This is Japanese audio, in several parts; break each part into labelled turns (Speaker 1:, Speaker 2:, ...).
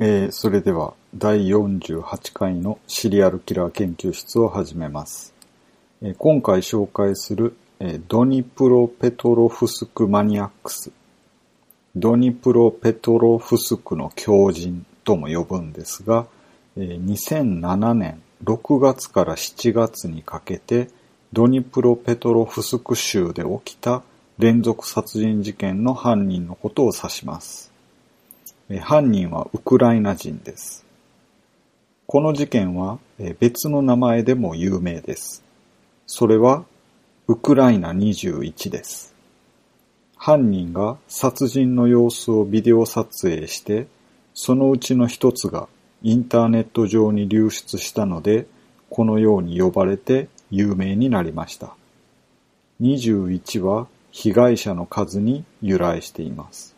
Speaker 1: えーそれでは第48回のシリアルキラー研究室を始めます。えー今回紹介する、えードニプロペトロフスクマニアックス。ドニプロペトロフスクの狂人とも呼ぶんですが、えー2007年6月から7月にかけてドニプロペトロフスク州で起きた連続殺人事件の犯人のことを指します。犯人はウクライナ人です。この事件は別の名前でも有名です。それはウクライナ21です。犯人が殺人の様子をビデオ撮影して、そのうちの一つがインターネット上に流出したので、このように呼ばれて有名になりました。21は被害者の数に由来しています。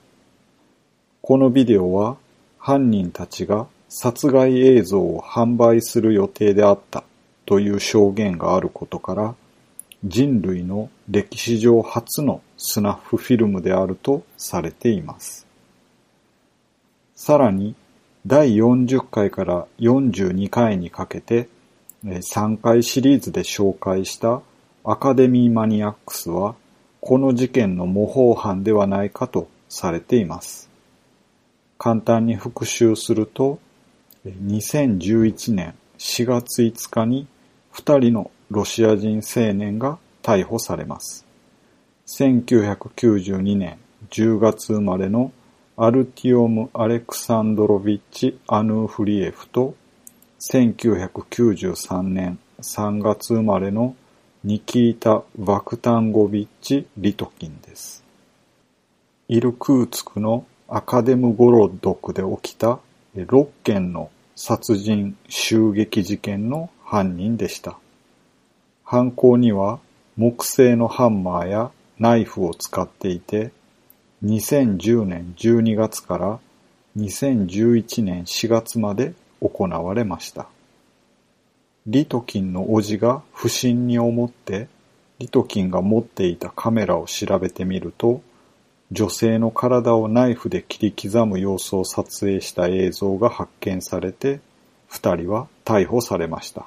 Speaker 1: このビデオは犯人たちが殺害映像を販売する予定であったという証言があることから人類の歴史上初のスナッフフィルムであるとされています。さらに第40回から42回にかけて3回シリーズで紹介したアカデミーマニアックスはこの事件の模倣犯ではないかとされています。簡単に復習すると、2011年4月5日に2人のロシア人青年が逮捕されます。1992年10月生まれのアルティオム・アレクサンドロビッチ・アヌーフリエフと1993年3月生まれのニキータ・バクタンゴビッチ・リトキンです。イルクーツクのアカデムゴロドクで起きた6件の殺人襲撃事件の犯人でした。犯行には木製のハンマーやナイフを使っていて、2010年12月から2011年4月まで行われました。リトキンの叔父が不審に思って、リトキンが持っていたカメラを調べてみると、女性の体をナイフで切り刻む様子を撮影した映像が発見されて、二人は逮捕されました。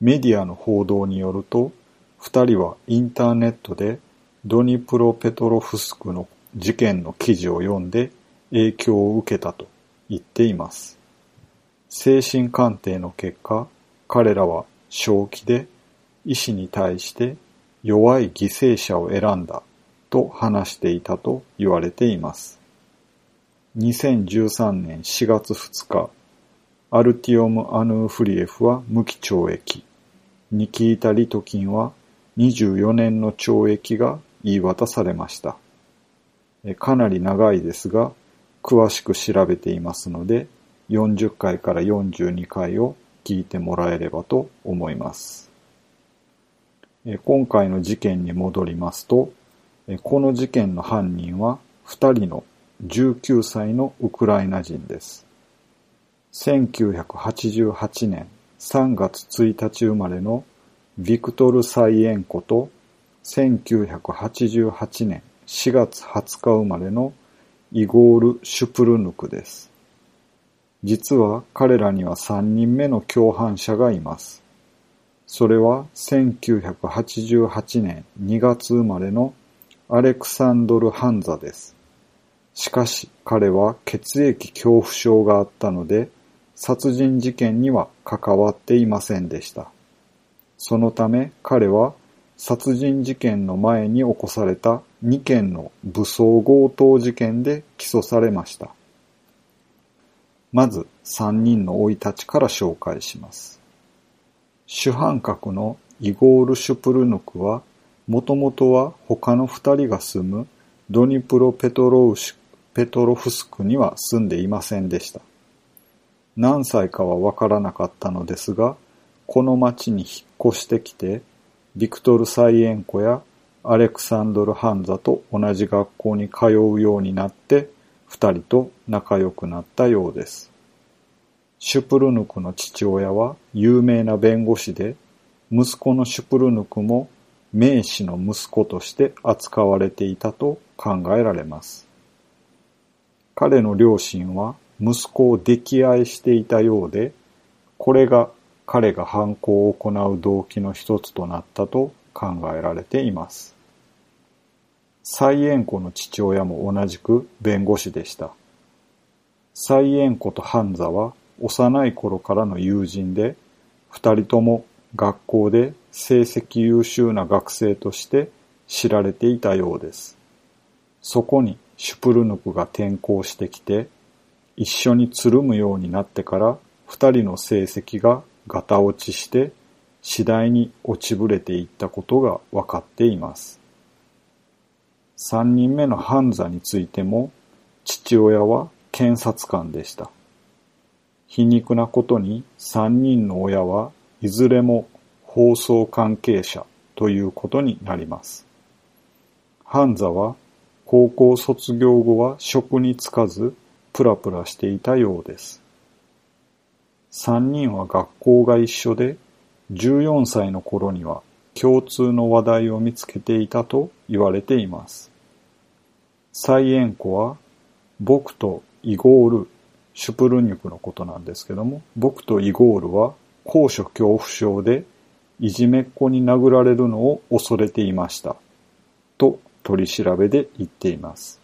Speaker 1: メディアの報道によると、二人はインターネットでドニプロペトロフスクの事件の記事を読んで影響を受けたと言っています。精神鑑定の結果、彼らは正気で医師に対して弱い犠牲者を選んだと話していたと言われています。2013年4月2日、アルティオム・アヌーフリエフは無期懲役、ニキータ・リトキンは24年の懲役が言い渡されました。かなり長いですが、詳しく調べていますので、40回から42回を聞いてもらえればと思います。今回の事件に戻りますと、この事件の犯人は2人の19歳のウクライナ人です。1988年3月1日生まれのビクトル・サイエンコと1988年4月20日生まれのイゴール・シュプルヌクです。実は彼らには3人目の共犯者がいます。それは1988年2月生まれのアレクサンドル・ハンザです。しかし彼は血液恐怖症があったので殺人事件には関わっていませんでした。そのため彼は殺人事件の前に起こされた2件の武装強盗事件で起訴されました。まず3人の生い立ちから紹介します。主犯格のイゴール・シュプルヌクは、もともとは他の2人が住むドニプロペトロウシペトロフスクには住んでいませんでした。何歳かはわからなかったのですが、この町に引っ越してきて、ビクトル・サイエンコやアレクサンドル・ハンザと同じ学校に通うようになって、二人と仲良くなったようです。シュプルヌクの父親は有名な弁護士で、息子のシュプルヌクも名士の息子として扱われていたと考えられます。彼の両親は息子を溺愛していたようで、これが彼が犯行を行う動機の一つとなったと考えられています。蔡円子の父親も同じく弁護士でした。蔡円子とハンザは幼い頃からの友人で、二人とも学校で成績優秀な学生として知られていたようです。そこにシュプルヌクが転校してきて、一緒につるむようになってから二人の成績がガタ落ちして次第に落ちぶれていったことが分かっています。三人目のハンザについても父親は検察官でした。皮肉なことに三人の親はいずれも放送関係者ということになります。ハンザは高校卒業後は職に就かずプラプラしていたようです。三人は学校が一緒で14歳の頃には共通の話題を見つけていたと言われています。蔡円子は僕とイゴール、シュプルニュクのことなんですけども、僕とイゴールは高所恐怖症でいじめっ子に殴られるのを恐れていました。と取り調べで言っています。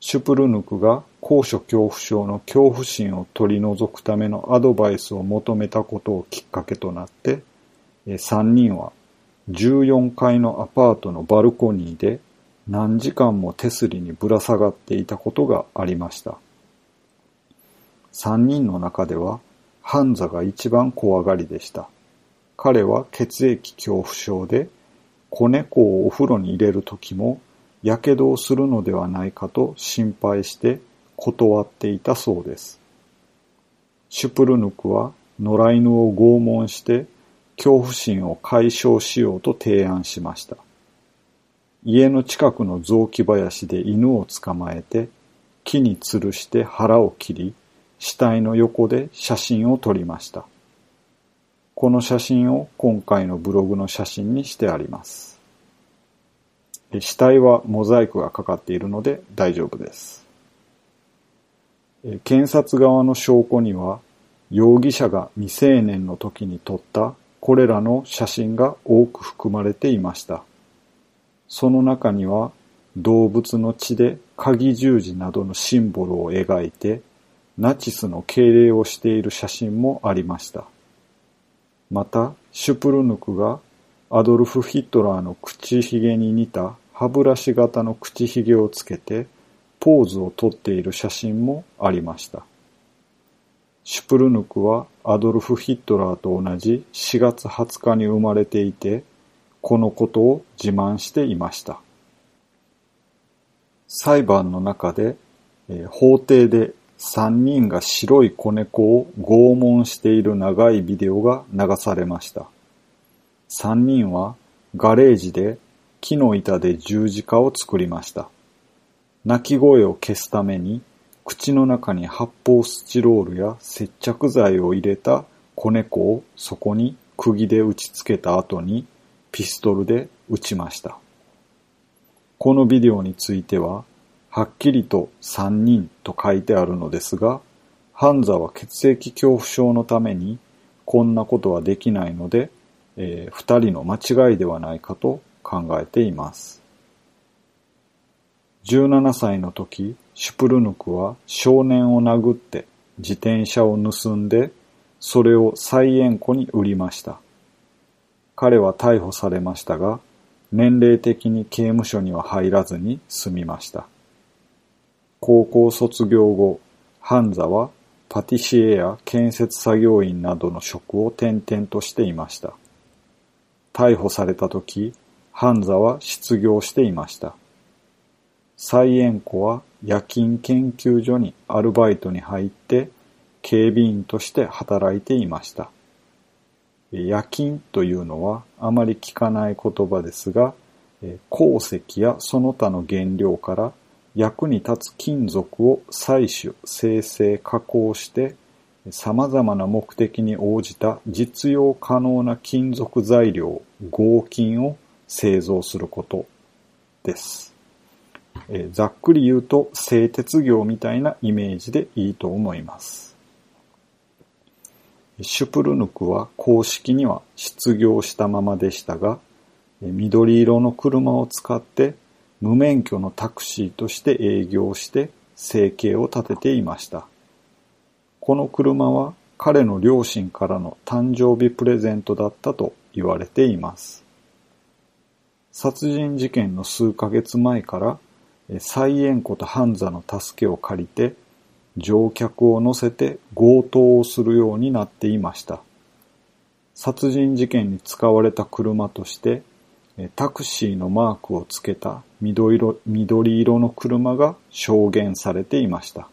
Speaker 1: シュプルヌクが高所恐怖症の恐怖心を取り除くためのアドバイスを求めたことをきっかけとなって、3人は14階のアパートのバルコニーで何時間も手すりにぶら下がっていたことがありました。3人の中ではハンザが一番怖がりでした。彼は血液恐怖症で子猫をお風呂に入れるときも火傷をするのではないかと心配して断っていたそうです。シュプルヌクは野良犬を拷問して恐怖心を解消しようと提案しました。家の近くの雑木林で犬を捕まえて木に吊るして腹を切り死体の横で写真を撮りました。この写真を今回のブログの写真にしてあります。死体はモザイクがかかっているので大丈夫です。検察側の証拠には、容疑者が未成年の時に撮ったこれらの写真が多く含まれていました。その中には、動物の血で鍵十字などのシンボルを描いて、ナチスの敬礼をしている写真もありました。また、シュプルヌクがアドルフ・ヒットラーの口ひげに似た歯ブラシ型の口ひげをつけてポーズをとっている写真もありました。シュプルヌクはアドルフ・ヒットラーと同じ4月20日に生まれていて、このことを自慢していました。裁判の中で、法廷で3人が白い子猫を拷問している長いビデオが流されました。三人はガレージで木の板で十字架を作りました。鳴き声を消すために口の中に発泡スチロールや接着剤を入れた子猫をそこに釘で打ち付けた後にピストルで撃ちました。このビデオについては、はっきりと三人と書いてあるのですが、ハンザは血液恐怖症のためにこんなことはできないのでえー、二人の間違いではないかと考えています。17歳の時、シュプルヌクは少年を殴って自転車を盗んで、それを蔡円子に売りました。彼は逮捕されましたが、年齢的に刑務所には入らずに済みました。高校卒業後、ハンザはパティシエや建設作業員などの職を転々としていました。逮捕された時、ハンザは失業していました。蔡円子は夜勤研究所にアルバイトに入って警備員として働いていました。夜勤というのはあまり聞かない言葉ですが、鉱石やその他の原料から役に立つ金属を採取、生成、加工して様々な目的に応じた実用可能な金属材料、合金を製造することです。えざっくり言うと製鉄業みたいなイメージでいいと思います。シュプルヌクは公式には失業したままでしたが、緑色の車を使って無免許のタクシーとして営業して生計を立てていました。この車は彼の両親からの誕生日プレゼントだったと言われています。殺人事件の数ヶ月前から、えサイエンコとハンザの助けを借りて、乗客を乗せて強盗をするようになっていました。殺人事件に使われた車として、タクシーのマークをつけた緑色緑色の車が証言されていました。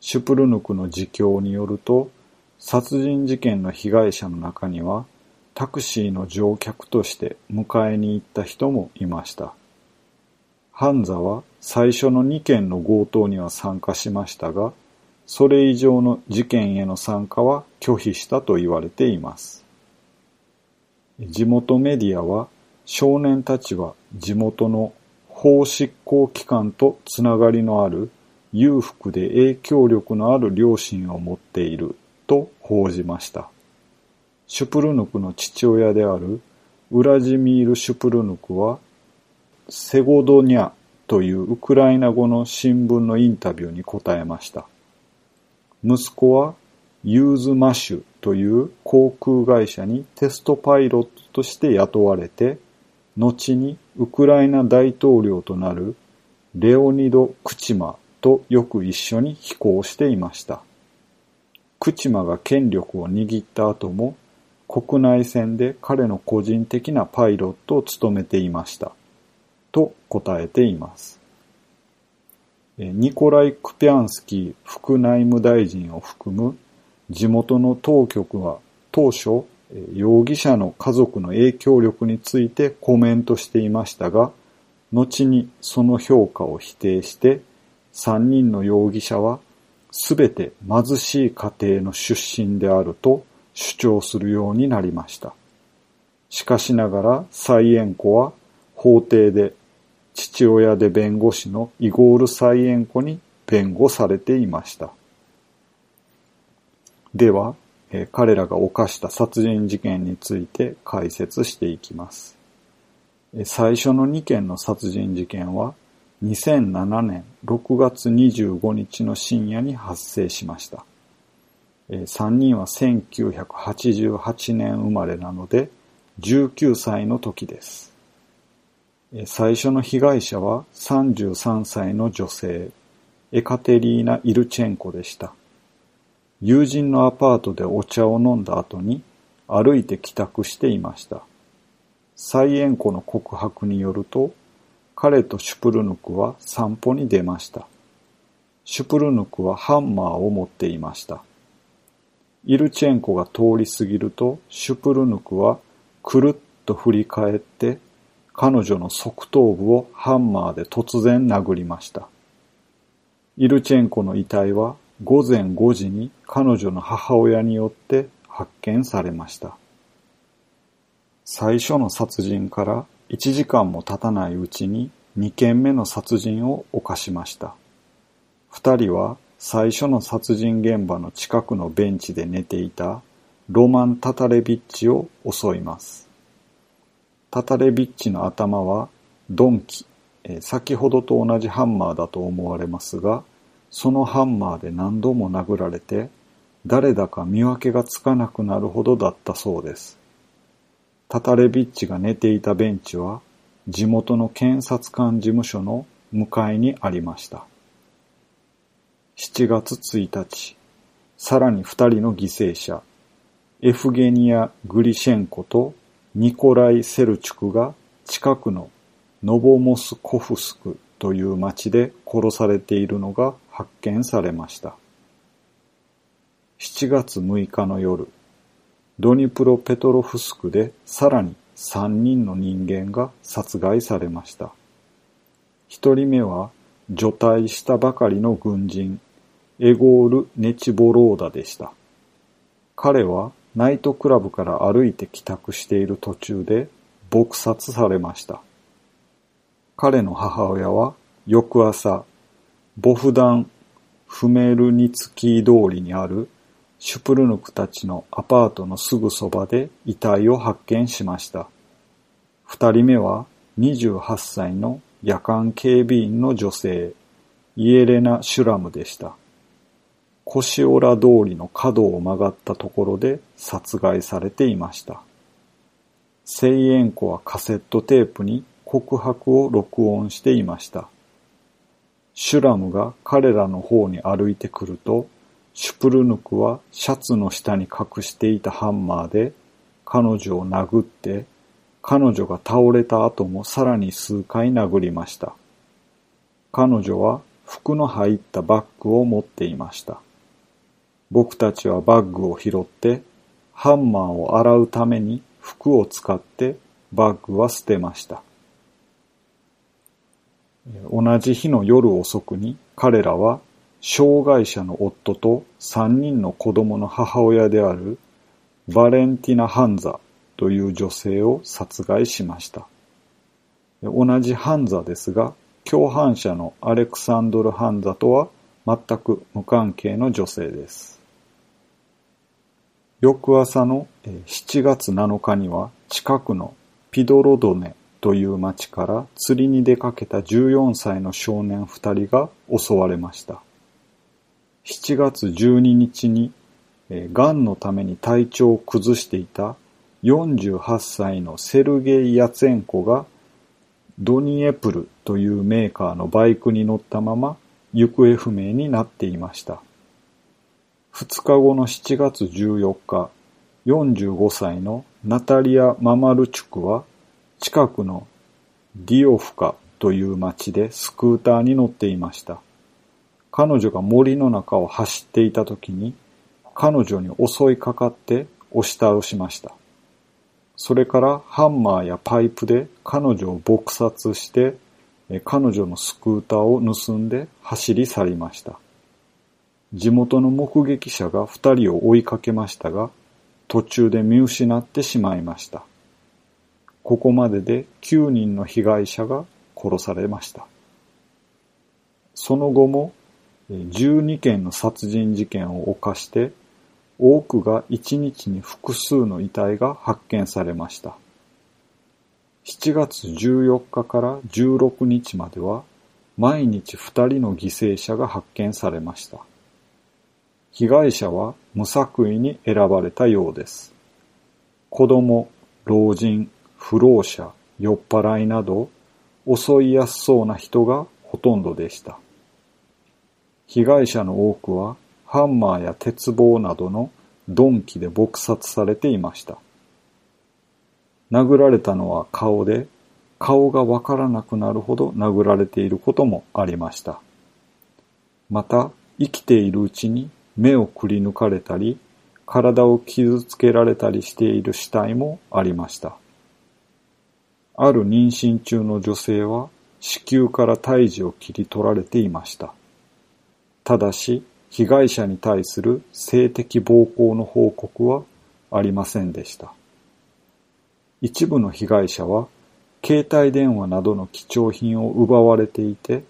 Speaker 1: シュプルヌクの自供によると、殺人事件の被害者の中には、タクシーの乗客として迎えに行った人もいました。ハンザは最初の2件の強盗には参加しましたが、それ以上の事件への参加は拒否したと言われています。地元メディアは、少年たちは地元の法執行機関とつながりのある裕福で影響力のある両親を持っていると報じました。シュプルヌクの父親であるウラジミール・シュプルヌクは、セゴドニャというウクライナ語の新聞のインタビューに答えました。息子はユーズマシュという航空会社にテストパイロットとして雇われて、後にウクライナ大統領となるレオニド・クチマとよく一緒に飛行していました。クチマが権力を握った後も国内線で彼の個人的なパイロットを務めていました。と答えています。ニコライ・クピャンスキー副内務大臣を含む地元の当局は当初、容疑者の家族の影響力についてコメントしていましたが、後にその評価を否定して、3人の容疑者はすべて貧しい家庭の出身であると主張するようになりました。しかしながら、サイエンコは法廷で父親で弁護士のイゴール・サイエンコに弁護されていました。では、えー彼らが犯した殺人事件について解説していきます。えー最初の2件の殺人事件は2007年6月25日の深夜に発生しました。えー3人は1988年生まれなので19歳の時です。最初の被害者は33歳の女性、エカテリーナ・イルチェンコでした。友人のアパートでお茶を飲んだ後に歩いて帰宅していました。サイエンコの告白によると、彼とシュプルヌクは散歩に出ました。シュプルヌクはハンマーを持っていました。イルチェンコが通り過ぎると、シュプルヌクはくるっと振り返って、彼女の側頭部をハンマーで突然殴りました。イルチェンコの遺体は午前5時に彼女の母親によって発見されました。最初の殺人から1時間も経たないうちに2件目の殺人を犯しました。二人は最初の殺人現場の近くのベンチで寝ていたロマン・タタレビッチを襲います。タタレビッチの頭は鈍器、先ほどと同じハンマーだと思われますが、そのハンマーで何度も殴られて、誰だか見分けがつかなくなるほどだったそうです。タタレビッチが寝ていたベンチは、地元の検察官事務所の向かいにありました。7月1日、さらに2人の犠牲者、エフゲニア・グリシェンコとニコライ・セルチュクが近くのノボモスコフスクという町で殺されているのが発見されました。7月6日の夜、ドニプロペトロフスクでさらに3人の人間が殺害されました。1人目は除隊したばかりの軍人、エゴール・ネチボローダでした。彼はナイトクラブから歩いて帰宅している途中で撲殺されました。彼の母親は翌朝、ボフダン・フメルニツキー通りにあるシュプルヌクたちのアパートのすぐそばで遺体を発見しました。二人目は28歳の夜間警備員の女性、イエレナ・シュラムでした。コシオラ通りの角を曲がったところで殺害されていました。セイエンコはカセットテープに告白を録音していました。シュラムが彼らの方に歩いてくると、シュプルヌクはシャツの下に隠していたハンマーで彼女を殴って、彼女が倒れた後もさらに数回殴りました。彼女は服の入ったバッグを持っていました。僕たちはバッグを拾ってハンマーを洗うために服を使ってバッグは捨てました。同じ日の夜遅くに彼らは障害者の夫と3人の子供の母親であるバレンティナ・ハンザという女性を殺害しました。同じハンザですが、共犯者のアレクサンドル・ハンザとは全く無関係の女性です。翌朝の7月7日には近くのピドロドネという町から釣りに出かけた14歳の少年2人が襲われました。7月12日に、がんのために体調を崩していた48歳のセルゲイ・ヤツェンコがドニエプルというメーカーのバイクに乗ったまま行方不明になっていました。2日後の7月14日、45歳のナタリア・ママルチュクは近くのディオフカという町でスクーターに乗っていました。彼女が森の中を走っていた時に彼女に襲いかかって押し倒しました。それからハンマーやパイプで彼女を撲殺して彼女のスクーターを盗んで走り去りました。地元の目撃者が二人を追いかけましたが途中で見失ってしまいました。ここまでで9人の被害者が殺されました。その後も12件の殺人事件を犯して多くが1日に複数の遺体が発見されました。7月14日から16日までは毎日2人の犠牲者が発見されました。被害者は無作為に選ばれたようです。子供、老人、不老者、酔っ払いなど、襲いやすそうな人がほとんどでした。被害者の多くは、ハンマーや鉄棒などの鈍器で撲殺されていました。殴られたのは顔で、顔がわからなくなるほど殴られていることもありました。また、生きているうちに目をくり抜かれたり、体を傷つけられたりしている死体もありました。ある妊娠中の女性は子宮から胎児を切り取られていました。ただし、被害者に対する性的暴行の報告はありませんでした。一部の被害者は、携帯電話などの貴重品を奪われていて、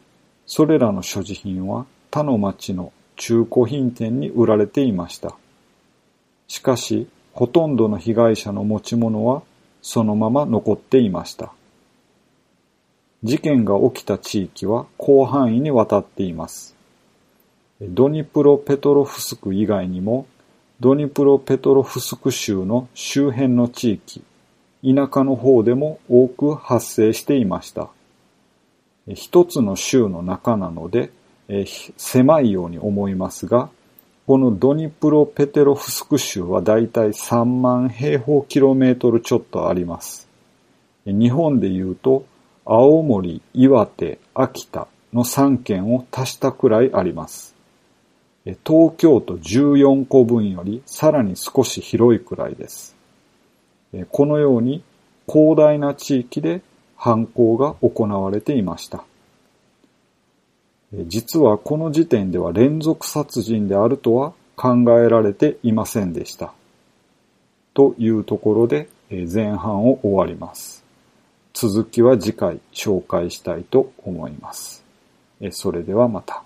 Speaker 1: それらの所持品は他の町の中古品店に売られていました。しかし、ほとんどの被害者の持ち物はそのまま残っていました。事件が起きた地域は広範囲にわたっています。ドニプロペトロフスク以外にも、ドニプロペトロフスク州の周辺の地域、田舎の方でも多く発生していました。一つの州の中なので、狭いように思いますが、このドニプロペテロフスク州はだいたい3万平方キロメートルちょっとあります。日本で言うと、青森、岩手、秋田の3県を足したくらいあります。東京都14個分よりさらに少し広いくらいです。このように広大な地域で犯行が行われていました。実はこの時点では連続殺人であるとは考えられていませんでした。というところで前半を終わります。続きは次回紹介したいと思います。それではまた。